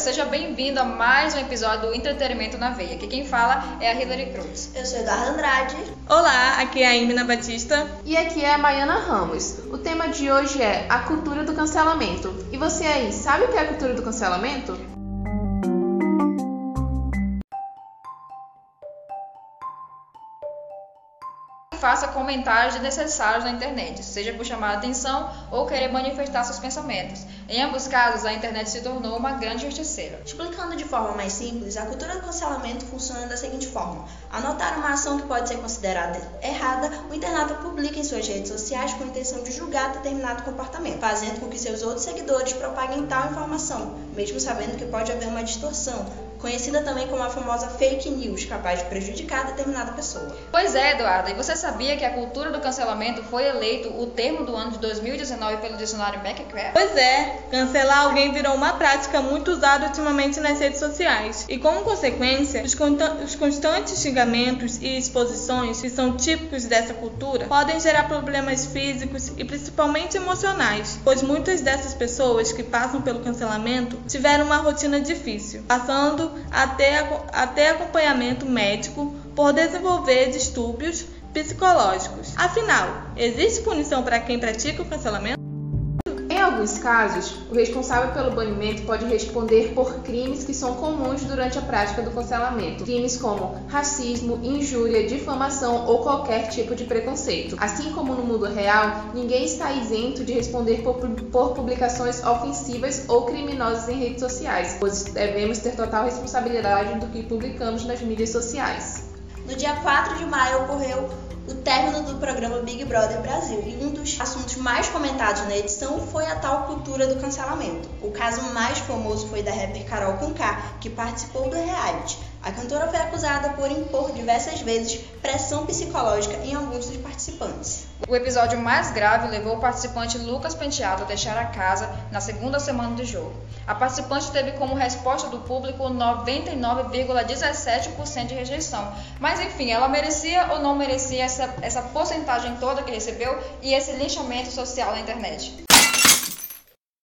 seja bem-vindo a mais um episódio do Entretenimento na Veia. Aqui quem fala é a Hilary Cruz. Eu sou Eduardo Andrade. Olá, aqui é a Imina Batista. E aqui é a Maiana Ramos. O tema de hoje é a cultura do cancelamento. E você aí, sabe o que é a cultura do cancelamento? faça comentários desnecessários na internet, seja por chamar a atenção ou querer manifestar seus pensamentos. Em ambos casos, a internet se tornou uma grande justiceira. Explicando de forma mais simples, a cultura do cancelamento funciona da seguinte forma: anotar uma ação que pode ser considerada errada, o internauta publica em suas redes sociais com a intenção de julgar determinado comportamento, fazendo com que seus outros seguidores propaguem tal informação, mesmo sabendo que pode haver uma distorção, conhecida também como a famosa fake news, capaz de prejudicar determinada pessoa. Pois é, Eduardo, e você sabia que a cultura do cancelamento foi eleito o termo do ano de 2019 pelo dicionário McCraft? Pois é, cancelar alguém virou uma prática muito usada ultimamente nas redes sociais. E como consequência, os, os constantes xingamentos e exposições que são típicos dessa cultura podem gerar problemas físicos e principalmente emocionais, pois muitas dessas pessoas que passam pelo cancelamento tiveram uma rotina difícil, passando até, até acompanhamento médico por desenvolver distúrbios psicológicos. Afinal, existe punição para quem pratica o cancelamento? Em alguns casos, o responsável pelo banimento pode responder por crimes que são comuns durante a prática do cancelamento, crimes como racismo, injúria, difamação ou qualquer tipo de preconceito. Assim como no mundo real, ninguém está isento de responder por, publicações ofensivas ou criminosas em redes sociais, pois devemos ter total responsabilidade do que publicamos nas mídias sociais. No dia 4 de maio ocorreu o término do programa Big Brother Brasil. E um dos assuntos mais comentados na edição foi a tal cultura do cancelamento. O caso mais famoso foi da rapper Carol Conká, que participou do reality. A cantora foi acusada por impor diversas vezes pressão psicológica em alguns dos participantes. O episódio mais grave levou o participante Lucas Penteado a deixar a casa na segunda semana do jogo. A participante teve como resposta do público 99,17% de rejeição. Mas enfim, ela merecia ou não merecia essa, essa porcentagem toda que recebeu e esse linchamento social na internet?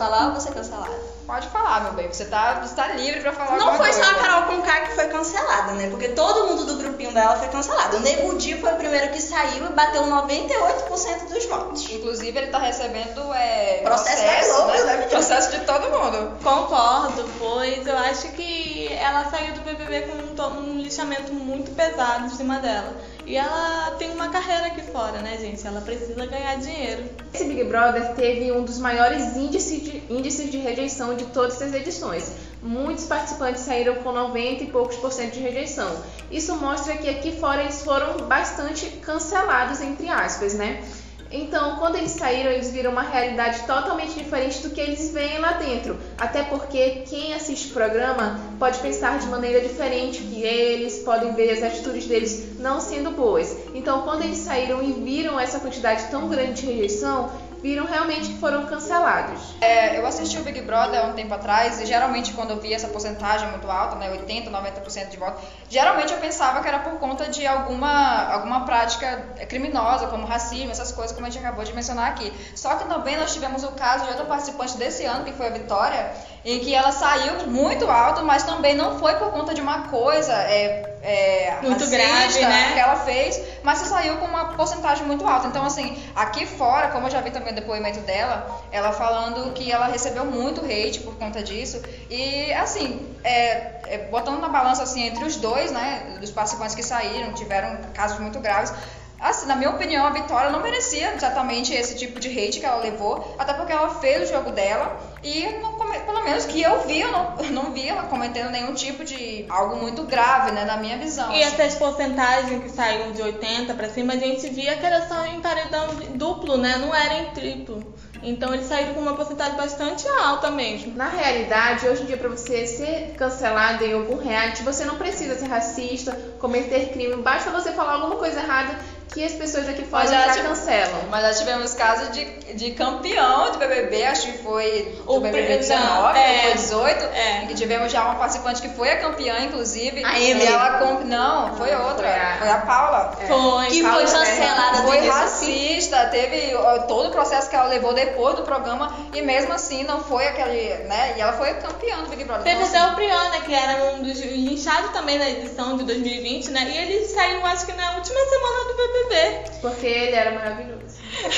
Falar ou você cancelar? Pode falar, meu bem. Você tá, você tá livre pra falar Não foi só a Carol Conká que foi cancelada, né? Porque todo mundo do grupinho dela foi cancelado. O Nego Di foi o primeiro que saiu e bateu 98% dos votos. Inclusive, ele tá recebendo é, processo, processo, Globo, né? processo de todo mundo. Concordo, pois eu acho que ela saiu do BBB com um, um lixamento muito pesado em cima dela. E ela tem uma carreira aqui fora, né, gente? Ela precisa ganhar dinheiro. Esse Big Brother teve um dos maiores índices de, índices de rejeição de todas as edições. Muitos participantes saíram com 90 e poucos por cento de rejeição. Isso mostra que aqui fora eles foram bastante cancelados, entre aspas, né? Então, quando eles saíram, eles viram uma realidade totalmente diferente do que eles veem lá dentro. Até porque quem assiste o programa pode pensar de maneira diferente que eles, podem ver as atitudes deles não sendo boas. Então, quando eles saíram e viram essa quantidade tão grande de rejeição, viram realmente que foram cancelados. É, eu assisti o Big Brother há um tempo atrás e geralmente quando eu via essa porcentagem muito alta, né, 80, 90% de votos, geralmente eu pensava que era por conta de alguma, alguma prática criminosa, como racismo, essas coisas como a gente acabou de mencionar aqui. Só que também nós tivemos o caso de outra participante desse ano, que foi a Vitória, em que ela saiu muito alto, mas também não foi por conta de uma coisa é, é, muito grave, né? que ela fez, mas saiu com uma porcentagem muito alta. Então, assim, aqui fora, como eu já vi também o depoimento dela, ela falando que ela recebeu muito hate por conta disso. E, assim, é, é, botando na balança assim entre os dois, né, dos participantes que saíram, tiveram casos muito graves. Assim, na minha opinião, a Vitória não merecia exatamente esse tipo de hate que ela levou, até porque ela fez o jogo dela e não, pelo menos que eu vi, eu não, não vi ela cometendo nenhum tipo de algo muito grave, né, na minha visão. E essas porcentagens que saíram de 80 para cima, a gente via que era só em paredão duplo, né, não era em triplo. Então eles saíram com uma porcentagem bastante alta mesmo. Na realidade, hoje em dia, para você ser cancelado em algum reality, você não precisa ser racista, cometer crime, basta você falar alguma coisa errada que as pessoas aqui fora já, já cancelam. Mas já tivemos casos de, de campeão de BBB, acho que foi o BBB 19 é, ou 18, é. que tivemos já uma participante que foi a campeã, inclusive. A Emily. Ela, não, foi outra. Foi a, foi a Paula. É. Foi. Que Paula foi cancelada do Foi racista, teve ó, todo o processo que ela levou depois do programa e mesmo assim não foi aquele, né? E ela foi campeã do Big Brother. Teve Então, até assim, o Prion, né, que era um dos linchados também da edição de 2020, né? E ele saiu, acho que na última semana do BBB. Porque ele era maravilhoso.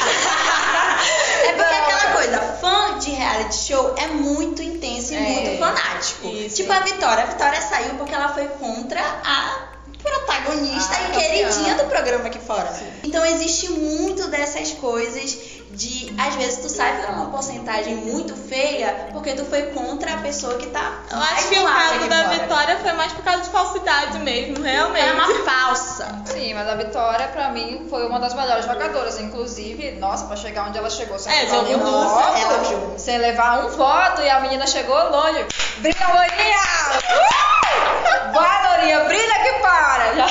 É porque aquela coisa, fã de reality show é muito intenso e É, muito fanático. isso. Tipo a Vitória. A Vitória saiu porque ela foi contra a protagonista Ah, e queridinha do programa aqui fora. Então existe muito dessas coisas de, às vezes, tu sai por uma porcentagem muito feia porque tu foi contra a pessoa que tá. Eu acho que o caso da fora. Vitória foi mais por causa de falsidade mesmo, realmente. É uma falsa. Sim, mas a Vitória, pra mim, foi uma das melhores jogadoras. Inclusive, nossa, pra chegar onde ela chegou sem É, levar nossa, voto, ela sem levar um voto, e a menina chegou longe. Brilha, Lourinha! Uh! Vai, Lourinha, brilha que para! Já,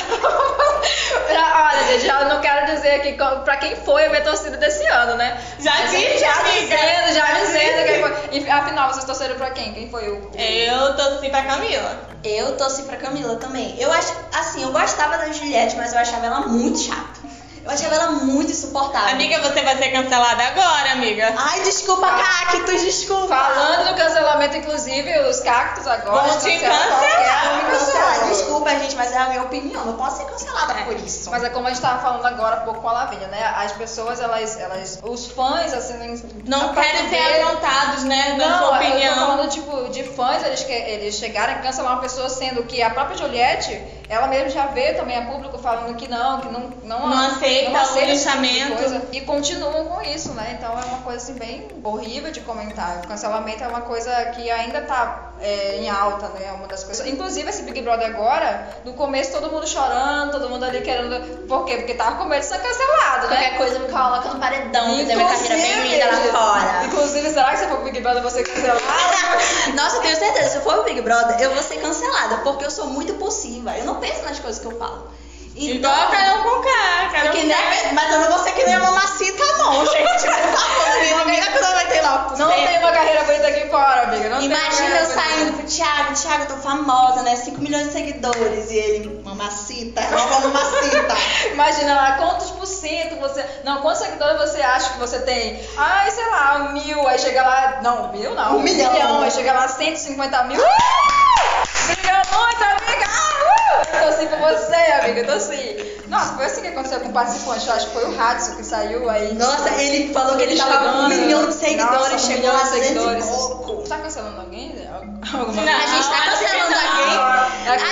já, olha, gente, já não quero dizer aqui pra quem foi a minha torcida desse ano, né? Já disse, já amiga. dizendo, já dizendo quem foi. E, afinal, vocês torceram pra quem? Quem foi o. o- Eu torci pra Camila. Eu torci pra Camila também. Eu acho, assim, eu gostava da Juliette, mas eu achava ela muito chata. Muito insuportável. Amiga, você vai ser cancelada agora, amiga. Ai, desculpa, Cactus, desculpa. Falando no cancelamento, inclusive, os cactos agora. Vão te cancelam cancelar. Desculpa, gente, mas é a minha opinião. Não posso ser cancelada por isso. Mas é como a gente tava falando agora há pouco com a Lavínia, né? As pessoas, elas, elas os fãs, assim, Não partir querem ser dele- afrontados, né? Na Não, sua eu tô opinião. falando, tipo, de fãs, eles, que, eles chegarem a cancelar uma pessoa, sendo que a própria Juliette, ela mesmo já veio também a público falando que não, que não, não, Não aceita o esse tipo de linchamento. coisa. e continuam com isso, né? Então é uma coisa, assim, bem horrível de comentar. O cancelamento é uma coisa que ainda tá é, em alta, né? É uma das coisas. Inclusive, esse Big Brother agora, no começo todo mundo chorando, todo mundo ali querendo... Por quê? Porque tava com medo de ser cancelado, né? Qualquer coisa me coloca no paredão, fazer minha carreira bem linda lá Inclusive, fora. Inclusive, será que se for pro Big Brother você cancelado? Nossa, eu tenho certeza, se for o Big Brother, eu vou ser cancelada, porque eu sou muito possíva. Eu não penso nas coisas que eu falo. Igual a Carol Conká. Carol Porque, Conká. né, mas eu não vou ser que nem a mamacita, não, gente. Por favor, ninguém vai ter lá. Não tem uma carreira bonita aqui fora, amiga. Não uma Imagina eu saindo pro Thiago, Thiago, eu tô famosa, né? 5 milhões de seguidores. E ele, mamacita, nova mamacita. Imagina lá, quantos por cento você. Não, quantos seguidores você acha que você tem? Ai, sei lá, mil. Aí chega lá. Não, mil não. Um milhão. Aí chega lá 150 mil. Brilha muito, amiga! Eu torci por você, amiga. Eu torci. Nossa, foi assim que aconteceu com o participante. Eu acho que foi o Radisson que saiu aí. Nossa, ele falou que ele tava com um milhão de seguidores, Nossa, um chegou milhão a de 200 seguidores. pouco. Tá cancelando alguém? Alguma Não, A gente tá cancelando não. alguém. Não Às,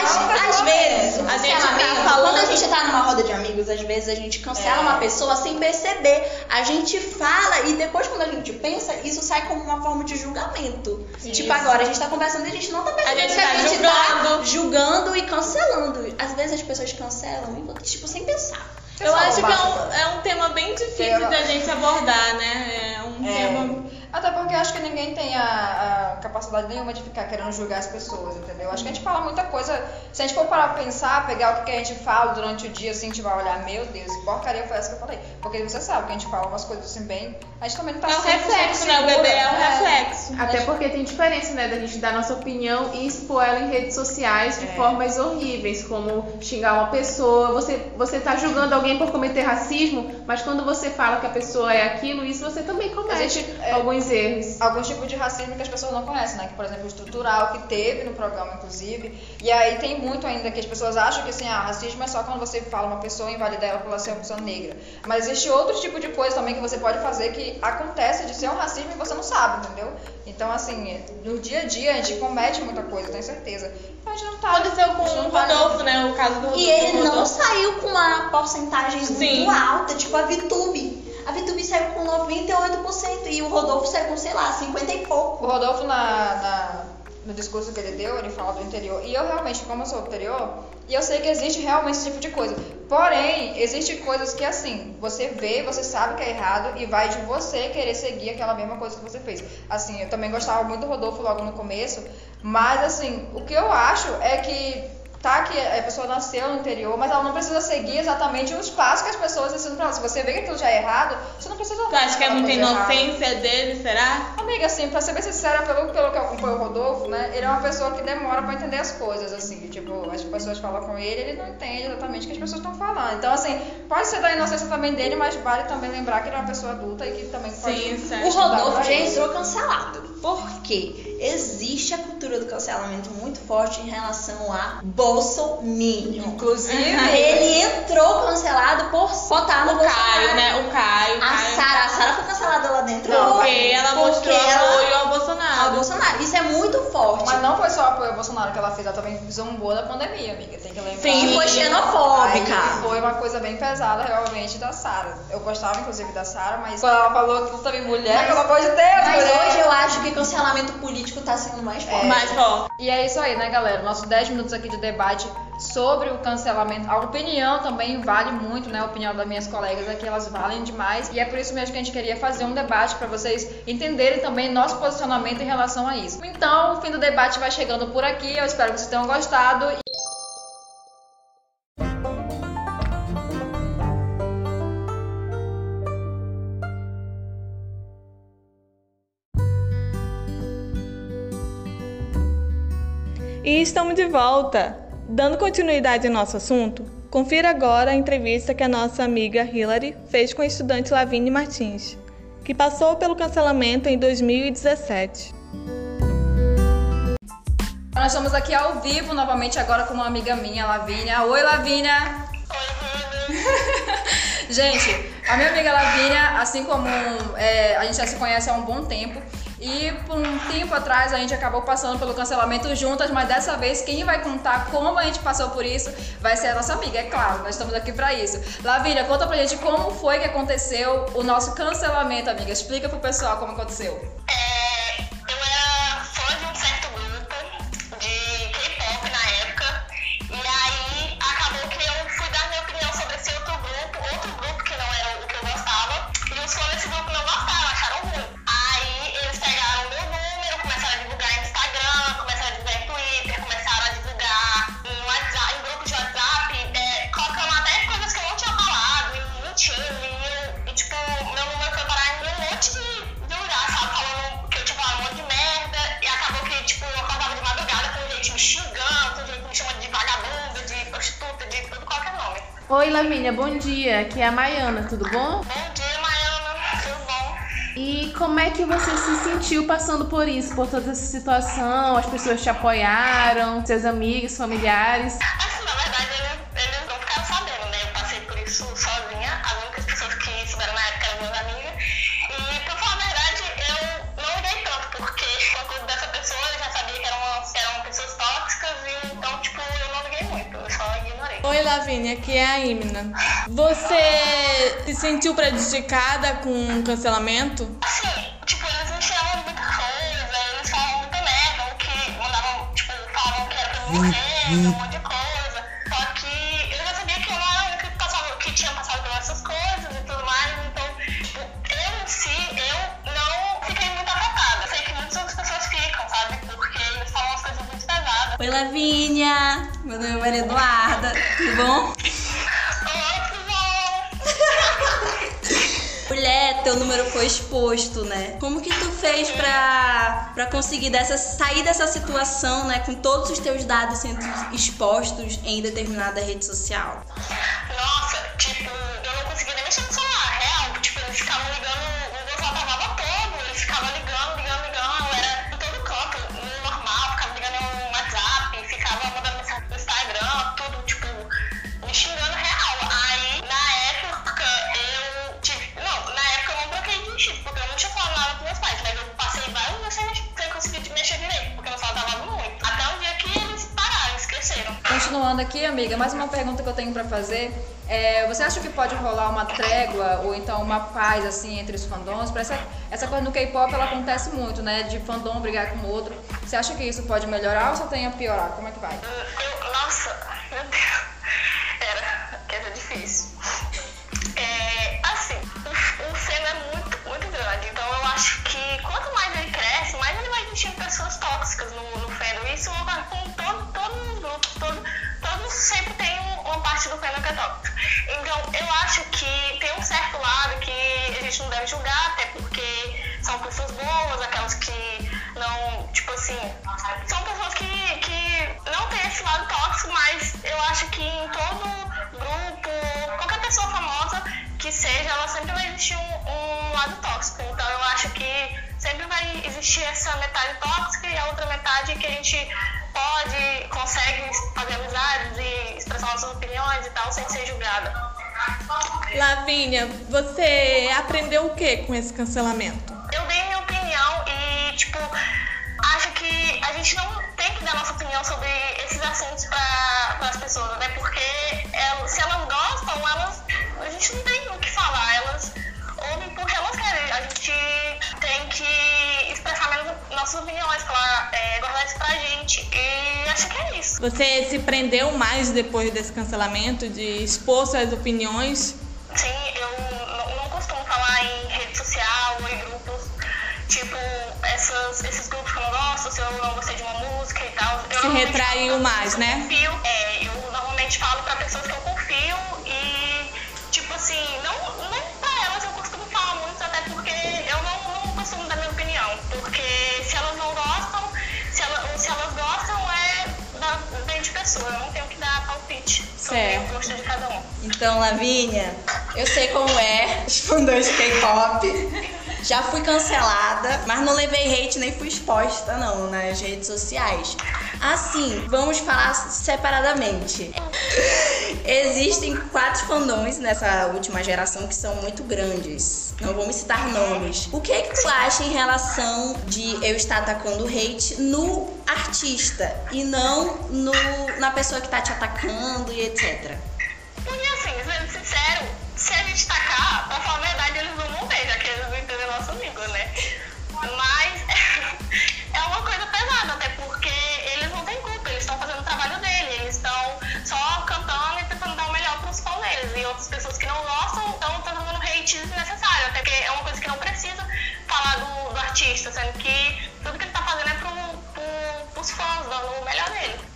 às vezes, a gente tá tá falando- Quando a gente tá numa roda de amigos, às vezes a gente cancela É. uma pessoa sem perceber. A gente fala e depois, gente pensa, isso sai como uma forma de julgamento. Tipo, agora a gente tá conversando e a gente não tá percebendo A gente que a tá gente julgando. tá julgando e cancelando. Às vezes as pessoas cancelam, e, tipo, sem pensar. Eu acho que é um, é um tema bem difícil Tema. da gente abordar, né? É um É. tema. Até porque eu acho que ninguém tem a, a capacidade nenhuma de ficar querendo julgar as pessoas, entendeu? Acho que a gente fala muita coisa. Se a gente for parar pra pensar, pegar o que que a gente fala durante o dia, assim, a gente vai olhar, meu Deus, que porcaria foi essa que eu falei. Porque você sabe que a gente fala umas coisas assim bem. A gente também não tá É um 100% reflexo, né? O bebê é um É. reflexo. Até porque tem diferença, né, da gente dar nossa opinião e expor ela em redes sociais de É. formas horríveis, como xingar uma pessoa. Você, você tá julgando alguém por cometer racismo, mas quando você fala que a pessoa é aquilo, isso você também comete Existe, é, alguns erros. alguns tipos de racismo que as pessoas não conhecem, né? Que, por exemplo, o estrutural, que teve no programa, inclusive. E aí tem muito ainda que as pessoas acham que, assim, ah, racismo é só quando você fala uma pessoa e invalida ela por ela ser uma pessoa negra. Mas existe outro tipo de coisa também que você pode fazer que acontece de ser um racismo e você não sabe, entendeu? Então, assim, no dia a dia a gente comete muita coisa, tenho certeza. Então a gente não tá... Aconteceu com a gente o tá- Rodolfo, né? O caso do Rodolfo. E ele não saiu com uma porcentagem Sim. muito alta, tipo a Vitube. A Vitube saiu com 98% e o Rodolfo saiu com, sei lá, 50 e pouco. O Rodolfo, na, na- no discurso que ele deu, ele fala do interior. E eu realmente, como eu sou interior, e eu sei que existe realmente esse tipo de coisa. Porém, existe coisas que assim, você vê, você sabe que é errado e vai de você querer seguir aquela mesma coisa que você fez. Assim, eu também gostava muito do Rodolfo logo no começo, mas assim, o que eu acho é que tá que a pessoa nasceu no interior, mas ela não precisa seguir exatamente os passos que as pessoas ensinam pra ela. Se você vê que aquilo já é errado, você não precisa Tu acha que é muita coisa errada. inocência dele, será? Amiga, assim, pra ser bem sincera, pelo, pelo que eu acompanho o Rodolfo, né? Ele é uma pessoa que demora pra entender as coisas, assim. Tipo, as pessoas falam com ele, ele não entende exatamente o que as pessoas estão falando. Então, assim, pode ser da inocência também dele, mas vale também lembrar que ele é uma pessoa adulta e que também pode. Sim, certo. O Rodolfo já entrou cancelado. Por quê? Existe a cultura do cancelamento muito forte em relação a Bolsominion. Inclusive, Ele entrou cancelado por votar no O Bolsonaro. Caio, né? O Caio. A. Sara, a Sara foi cancelada lá dentro. Porque ela Porque mostrou ela- apoio ao Bolsonaro. Ao Bolsonaro. Isso é muito forte. Mas não foi só apoio ao Bolsonaro que ela fez, ela também zombou da pandemia, amiga. Tem que lembrar. Sim, foi xenofóbica. Aí foi uma coisa bem pesada, realmente, da Sara. Eu gostava, inclusive, da Sara, mas quando ela falou que também mulher, Mas- pelo amor de Deus, Mas mulher. hoje eu acho que cancelamento político tá sendo mais forte. Mais forte. E é isso aí, né, galera? Nossos 10 minutos aqui de debate sobre o cancelamento. A opinião também vale muito, né? A opinião das minhas colegas aqui, elas valem demais. E é por isso mesmo que a gente queria fazer um debate para vocês entenderem também nosso posicionamento em relação a isso. Então, o fim do debate vai chegando por aqui. Eu espero que vocês tenham gostado. E estamos de volta. Dando continuidade ao nosso assunto, confira agora a entrevista que a nossa amiga Hilary fez com a estudante Lavigne Martins, que passou pelo cancelamento em 2017. Nós estamos aqui ao vivo novamente agora com uma amiga minha, Lavínia. Oi, Lavínia! gente, a minha amiga Lavínia, assim como é, a gente já se conhece há um bom tempo, e por um tempo atrás a gente acabou passando pelo cancelamento juntas, mas dessa vez quem vai contar como a gente passou por isso vai ser a nossa amiga, é claro, nós estamos aqui pra isso. Lavínia, conta pra gente como foi que aconteceu o nosso cancelamento, amiga. Explica pro pessoal como aconteceu. Aqui é a Maiana, tudo bom? Bom dia, Maiana. Tudo bom? E como é que você se sentiu passando por isso, por toda essa situação? As pessoas te apoiaram, seus amigos, familiares? Assim, na verdade, eles, eles não ficaram sabendo, né? Eu passei por isso sozinha. As únicas pessoas que souberam na época eram minhas amigas. E, pra falar a verdade, eu não liguei tanto, porque por conta dessa pessoa eu já sabia que eram, eram pessoas tóxicas. E, então, tipo, eu não liguei muito. Eu só ignorei. Oi, Lavínia, aqui é a Imna. Você se sentiu prejudicada com o cancelamento? Assim, tipo, eles me chamavam muita coisa, eles falavam muita merda, ou que mandavam, tipo, falavam que era pra eu teu número foi exposto, né? Como que tu fez pra, pra conseguir dessa, sair dessa situação, né? Com todos os teus dados sendo expostos em determinada rede social? Aqui, amiga, mais uma pergunta que eu tenho pra fazer. É, você acha que pode rolar uma trégua ou então uma paz assim entre os fandoms? Que essa coisa no K-pop ela acontece muito, né? De fandom brigar com o outro. Você acha que isso pode melhorar ou só tem a piorar? Como é que vai? Eu, nossa, meu Deus. Parte do fandom que tóxico. Então, eu acho que tem um certo lado que a gente não deve julgar, até porque são pessoas boas, aquelas que não, tipo assim, são pessoas que, que não têm esse lado tóxico, mas eu acho que em todo grupo, qualquer pessoa famosa que seja, ela sempre vai existir um, um lado tóxico. Então eu acho que sempre vai existir essa metade tóxica e a outra metade que a gente pode, consegue fazer amizades e expressar nossas opiniões e tal sem ser julgada. Lavínia, você aprendeu o que com esse cancelamento? Eu dei minha opinião e, tipo, acho que a gente não tem que dar nossa opinião sobre esses assuntos para as pessoas, né? Porque elas, se elas gostam, elas, a gente não tem o que falar. Elas ouvem porque elas querem. A gente tem que expressar mesmo nossas opiniões, falar, é, guardar isso pra gente. E acho que é isso. Você se prendeu mais depois desse cancelamento, de expor suas opiniões? Sim, eu não, não costumo falar em rede social ou em grupos, tipo, essas, esses grupos que eu não gosto, se eu não gostei de uma música e tal. Se retraiu falo mais, né? Confio, é, eu normalmente falo pra pessoas que eu confio e, tipo assim, não, nem Porque se elas não gostam, se, ela, se elas gostam, é da, vem de pessoa, eu não tenho que dar palpite sobre Certo. o gosto de cada um. Então, Lavínia, eu sei como é os fandões de K-pop. Já fui cancelada, mas não levei hate nem fui exposta, não, nas redes sociais. Assim, vamos falar separadamente. Existem quatro fandões nessa última geração que são muito grandes. Não vou me citar nomes. O que é que tu acha em relação de eu estar atacando hate no artista e não no, na pessoa que tá te atacando e etc? Porque assim, sendo sincero, se a gente tacar, pra falar a verdade, eles não vão ver, já que eles não entendem nosso nível, né? Hate desnecessário, até porque é uma coisa que não precisa falar do, do artista, sendo que tudo que ele tá fazendo é pro, pro, pros fãs, dando o melhor dele.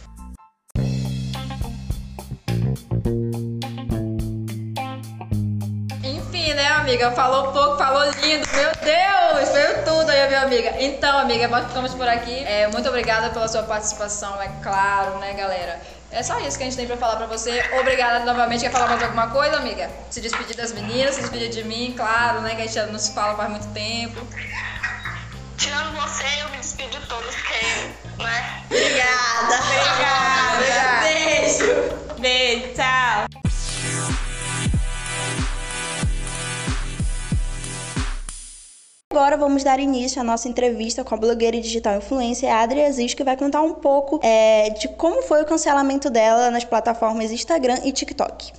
Né, amiga? Falou pouco, falou lindo. Meu Deus, veio tudo aí, minha amiga. Então, amiga, nós ficamos por aqui. É, muito obrigada pela sua participação, é claro, né, galera? É só isso que a gente tem pra falar pra você. Obrigada novamente. Quer falar mais alguma coisa, amiga? Se despedir das meninas, se despedir de mim, claro, né? Que a gente não se fala faz muito tempo. Tirando você, eu me despido de todos, porque, né? Obrigada. Obrigada. Beijo. Beijo, tchau! Agora vamos dar início à nossa entrevista com a blogueira e digital influencer Adria Aziz, que vai contar um pouco é, de como foi o cancelamento dela nas plataformas Instagram e TikTok.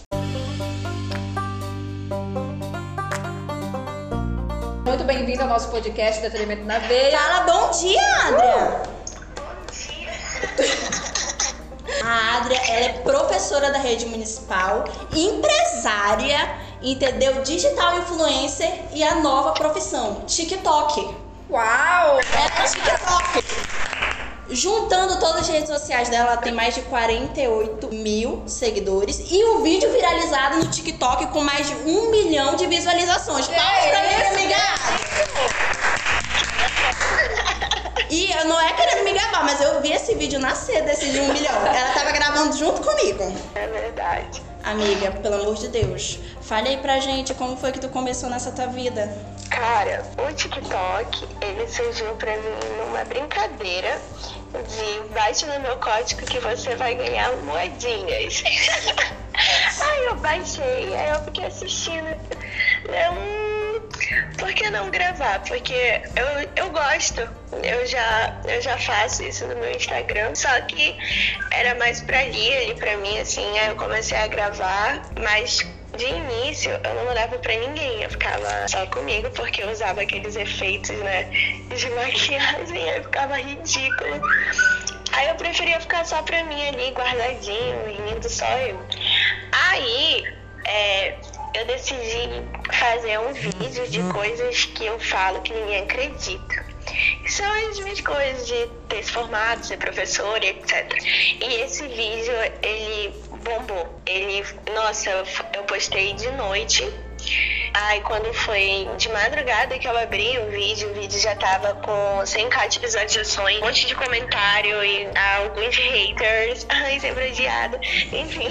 Muito bem-vindo ao nosso podcast Detenimento na Veia. Fala bom dia, Adria! A Adria, ela é professora da rede municipal, empresária, entendeu? Digital influencer e a nova profissão, TikTok. Uau! É TikTok. Juntando todas as redes sociais dela, ela tem mais de 48 mil seguidores e um vídeo viralizado no TikTok com mais de um milhão de visualizações. Palmas pra mim, amiga! E eu não é querendo me gabar, mas eu vi esse vídeo nascer desse de um milhão. Ela tava gravando junto comigo. É verdade. Amiga, pelo amor de Deus, fale aí pra gente como foi que tu começou nessa tua vida. Cara, o TikTok, ele surgiu pra mim numa brincadeira de bate no meu código que você vai ganhar moedinhas. aí eu baixei, aí eu fiquei assistindo. Hum, por que não gravar? Porque eu, eu gosto, eu já, eu já faço isso no meu Instagram, só que era mais pra rir e pra mim, assim, aí eu comecei a gravar, mas de início, eu não mandava pra ninguém, eu ficava só comigo, porque eu usava aqueles efeitos, né, de maquiagem, aí ficava ridículo. Aí eu preferia ficar só pra mim ali, guardadinho, rindo só eu. Aí, é, eu decidi fazer um vídeo de coisas que eu falo que ninguém acredita. que são as minhas coisas de ter se formado, ser professora e etc. E esse vídeo, ele bombou. Ele, nossa, eu postei de noite Aí quando foi de madrugada que eu abri o vídeo, o vídeo já tava com 100k de visualizações, um monte de comentário e alguns haters, ai, sempre odiada, enfim.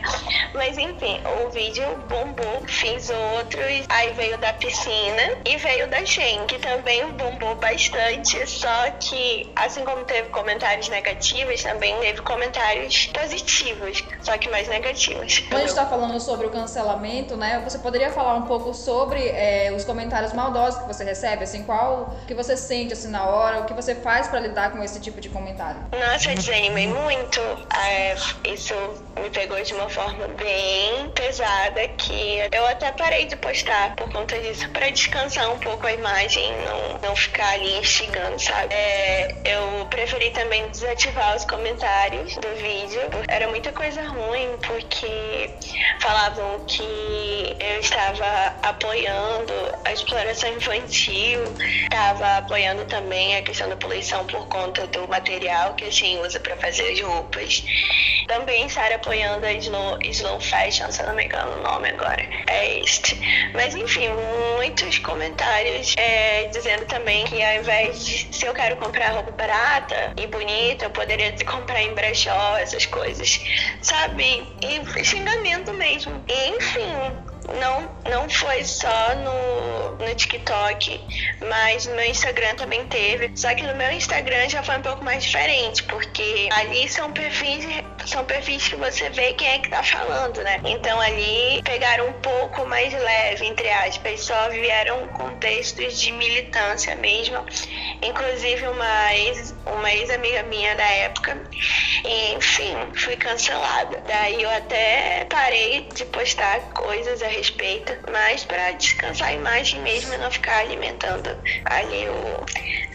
Mas enfim, o vídeo bombou, fiz outros, aí veio da piscina e veio da Shen, que também bombou bastante, só que assim como teve comentários negativos, também teve comentários positivos, só que mais negativos. Quando a gente tá falando sobre o cancelamento, né, você poderia falar um pouco sobre é, os comentários maldosos que você recebe, assim, qual que você sente assim na hora, o que você faz para lidar com esse tipo de comentário? Nossa, desanimei muito. É, isso me pegou de uma forma bem pesada que eu até parei de postar por conta disso, para descansar um pouco a imagem, não, não ficar ali instigando, sabe? É, eu preferi também desativar os comentários do vídeo. Era muita coisa ruim, porque falavam que eu estava apoiando a exploração infantil, estava apoiando também a questão da poluição por conta do material que a gente usa para fazer as roupas. Também estar apoiando a Slow, Slow Fashion, se eu não me engano o nome agora, é este. Mas enfim, muitos comentários é, dizendo também que ao invés de, se eu quero comprar roupa barata e bonita, eu poderia comprar em brechó, essas coisas, sabe? E xingamento mesmo. Enfim, não, não foi só no, no TikTok, mas no meu Instagram também teve. Só que no meu Instagram já foi um pouco mais diferente, porque ali são perfis, são perfis que você vê quem é que tá falando, né? Então ali pegaram um pouco mais leve, entre aspas, só vieram contextos de militância mesmo. Inclusive uma ex, uma ex-amiga minha da época. E, enfim, fui cancelada. Daí eu até parei de postar coisas a respeito, mas para descansar a imagem mesmo e não ficar alimentando ali o.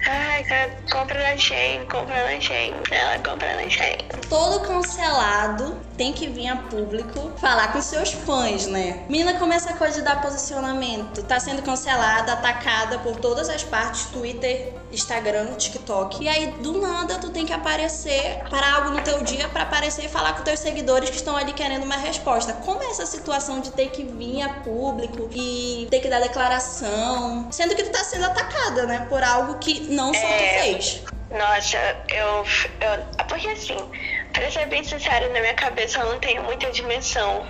Ai, cara, compra na Shein, compra na Shein, ela compra na Shein. Todo cancelado tem que vir a público falar com seus fãs, né? Mina, como essa coisa de dar posicionamento? Tá sendo cancelada, atacada por todas as partes, Twitter, Instagram, TikTok. E aí, do nada, tu tem que aparecer para algo no teu dia para aparecer e falar com teus seguidores que estão ali querendo uma resposta. Como é essa situação de ter que vir a público e ter que dar declaração, sendo que tu tá sendo atacada, né, por algo que não só é... tu fez? Nossa, eu, eu. Porque assim, Pra ser bem sincera, na minha cabeça eu não tenho muita dimensão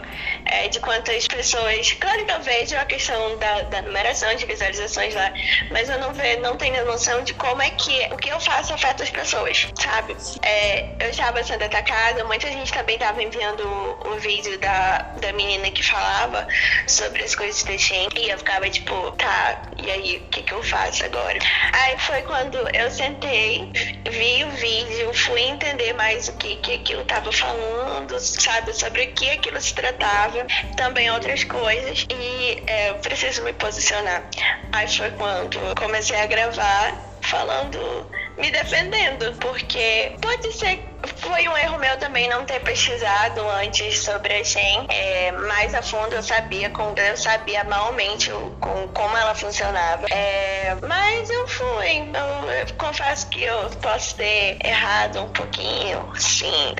é, de quantas pessoas. Claro que eu vejo a questão da, da numeração de visualizações lá, mas eu não, ve, não tenho noção de como é que o que eu faço afeta as pessoas, sabe? É, eu estava sendo atacada, muita gente também estava enviando o, o, vídeo da, da menina que falava sobre as coisas da Shen, e eu ficava tipo, tá, e aí, o que, que eu faço agora? Aí foi quando eu sentei, vi o vídeo, fui entender mais o que, que aquilo estava falando, sabe, sobre o que aquilo se tratava, também outras coisas, e é, eu preciso me posicionar. Aí foi quando comecei a gravar falando me defendendo, porque pode ser foi um erro meu também não ter pesquisado antes sobre a Shen é, mais a fundo. Eu sabia, com, eu sabia malmente o, com, como ela funcionava. É, mas eu fui. Eu, eu, confesso que eu posso ter errado um pouquinho, sim.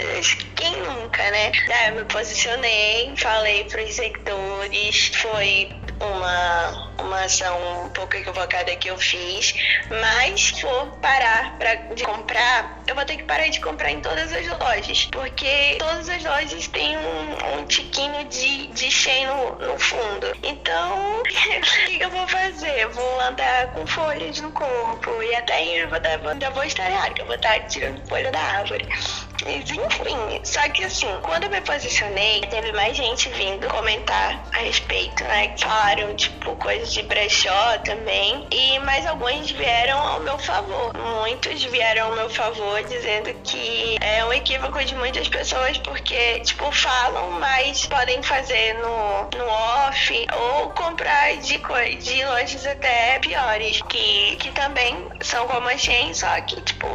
Quem nunca, né? Daí eu me posicionei, falei pros seguidores, foi uma, uma ação um pouco equivocada que eu fiz, mas for parar pra, de comprar, eu vou ter que parar de comprar em todas as lojas, porque todas as lojas têm um, um tiquinho de, de cheio no, no fundo. Então, o que, eu vou fazer? Vou andar com folhas no corpo e até eu vou, ainda vou estar eu vou estar tirando folha da árvore. Enfim, só que assim, quando eu me posicionei, teve mais gente vindo comentar a respeito, né? Falaram, tipo, coisas de brechó também. E mais alguns vieram ao meu favor. Muitos vieram ao meu favor, dizendo que é um equívoco de muitas pessoas, porque, tipo, falam, mas podem fazer no, no off ou comprar de, de lojas até piores, que, que também são como a Shein, só que, tipo,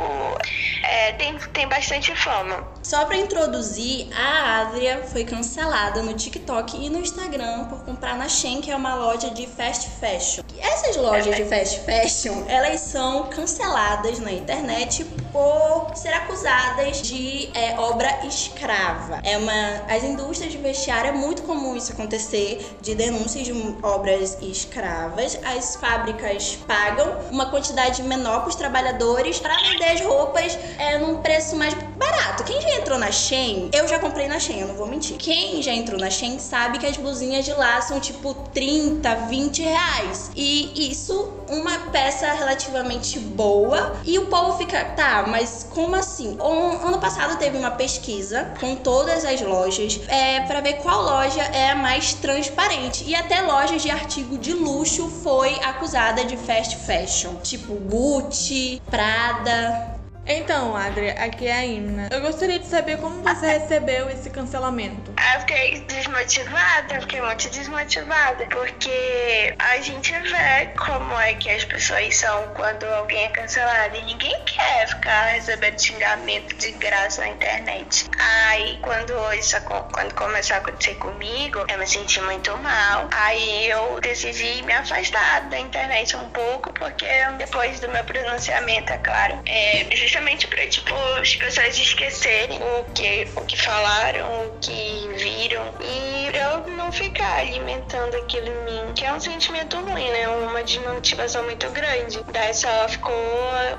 é, tem, tem bastante fã só para introduzir, a Adria foi cancelada no TikTok e no Instagram por comprar na Shein, que é uma loja de fast fashion. Essas lojas de fast fashion, elas são canceladas na internet por ser acusadas de é, obra escrava. É uma, as indústrias de vestiário é muito comum isso acontecer, de denúncias de obras escravas. As fábricas pagam uma quantidade menor para os trabalhadores para vender as roupas é, num preço mais barato. Quem já entrou na Shein, eu já comprei na Shein, eu não vou mentir. Quem já entrou na Shein sabe que as blusinhas de lá são tipo 30, 20 reais. E isso, uma peça relativamente boa. E o povo fica, tá, mas como assim? Um, ano passado teve uma pesquisa com todas as lojas é, para ver qual loja é a mais transparente. E até lojas de artigo de luxo foi acusada de fast fashion, tipo Gucci, Prada. Então, Adria, aqui é a Imna. Eu gostaria de saber como você recebeu esse cancelamento. Eu fiquei desmotivada, fiquei muito desmotivada, porque a gente vê como é que as pessoas são quando alguém é cancelado e ninguém quer ficar recebendo xingamento de graça na internet. Aí, quando isso quando começou a acontecer comigo, eu me senti muito mal. Aí eu decidi me afastar da internet um pouco, porque depois do meu pronunciamento, é claro, é, justamente para tipo as pessoas esquecerem o que o que falaram, o que viram e eu não ficar alimentando aquilo em mim, que é um sentimento ruim, né? Uma desmotivação muito grande. Daí só ficou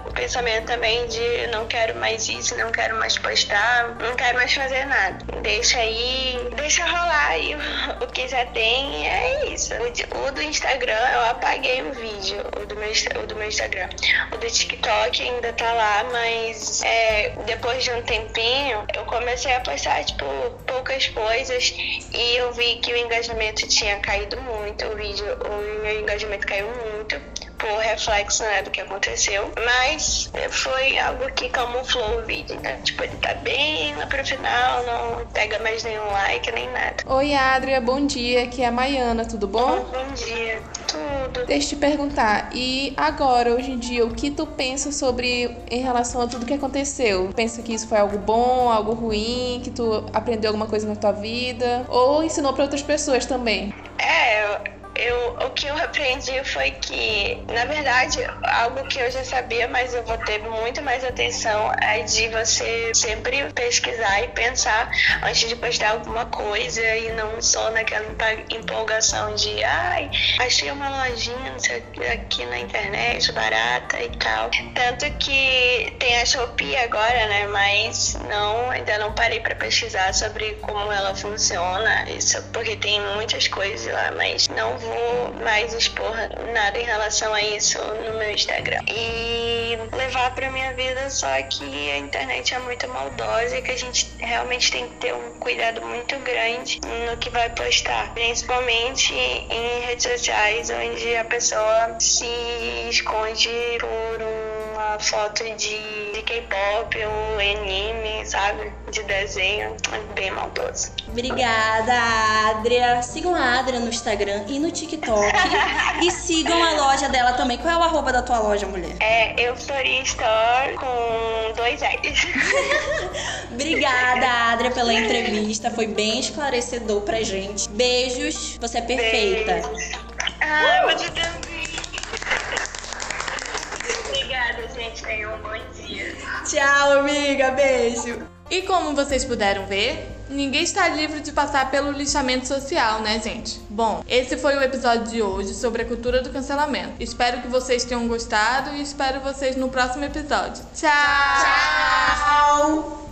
o pensamento também de não quero mais isso, não quero mais postar, não quero mais fazer nada. Deixa aí, deixa rolar aí o que já tem é isso. O, do Instagram eu apaguei o vídeo, o do meu, o do meu Instagram. O do TikTok ainda tá lá, mas é, depois de um tempinho eu comecei a postar tipo poucas coisas e eu vi que o engajamento tinha caído muito, o vídeo, o meu engajamento caiu muito por reflexo né, do que aconteceu, mas foi algo que camuflou o vídeo, né? Tipo, ele tá bem lá pro final, não pega mais nenhum like nem nada. Oi, Adria, bom dia, aqui é a Maiana, tudo bom? Bom dia, tudo. Deixa eu te perguntar, e agora, hoje em dia, o que tu pensa sobre em relação a tudo que aconteceu? Pensa que isso foi algo bom, algo ruim, que tu aprendeu alguma coisa na tua vida? Ou ensinou para outras pessoas também? É, eu, o que eu aprendi foi que, na verdade, algo que eu já sabia, mas eu vou ter muito mais atenção é de você sempre pesquisar e pensar antes de postar alguma coisa e não só naquela empolgação de ai, achei uma lojinha aqui na internet barata e tal. Tanto que tem a Shopee agora, né? Mas não, ainda não parei para pesquisar sobre como ela funciona, isso porque tem muitas coisas lá, mas não vou mais expor nada em relação a isso no meu Instagram. E levar pra minha vida só que a internet é muito maldosa e que a gente realmente tem que ter um cuidado muito grande no que vai postar, principalmente em redes sociais onde a pessoa se esconde por foto de, de K-pop ou anime, sabe? De desenho. É bem maldoso. Obrigada, Adria. Sigam a Adria no Instagram e no TikTok. e sigam a loja dela também. Qual é o arroba da tua loja, mulher? É Euphoria Store com dois L's. Obrigada, Adria, pela entrevista. Foi bem esclarecedor pra gente. Beijos. Você é perfeita. Beijos. Ai, você também. Obrigada, Tenham um bom dia. Tchau, amiga. Beijo. E como vocês puderam ver, ninguém está livre de passar pelo lixamento social, né, gente? Bom, esse foi o episódio de hoje sobre a cultura do cancelamento. Espero que vocês tenham gostado e espero vocês no próximo episódio. Tchau! Tchau!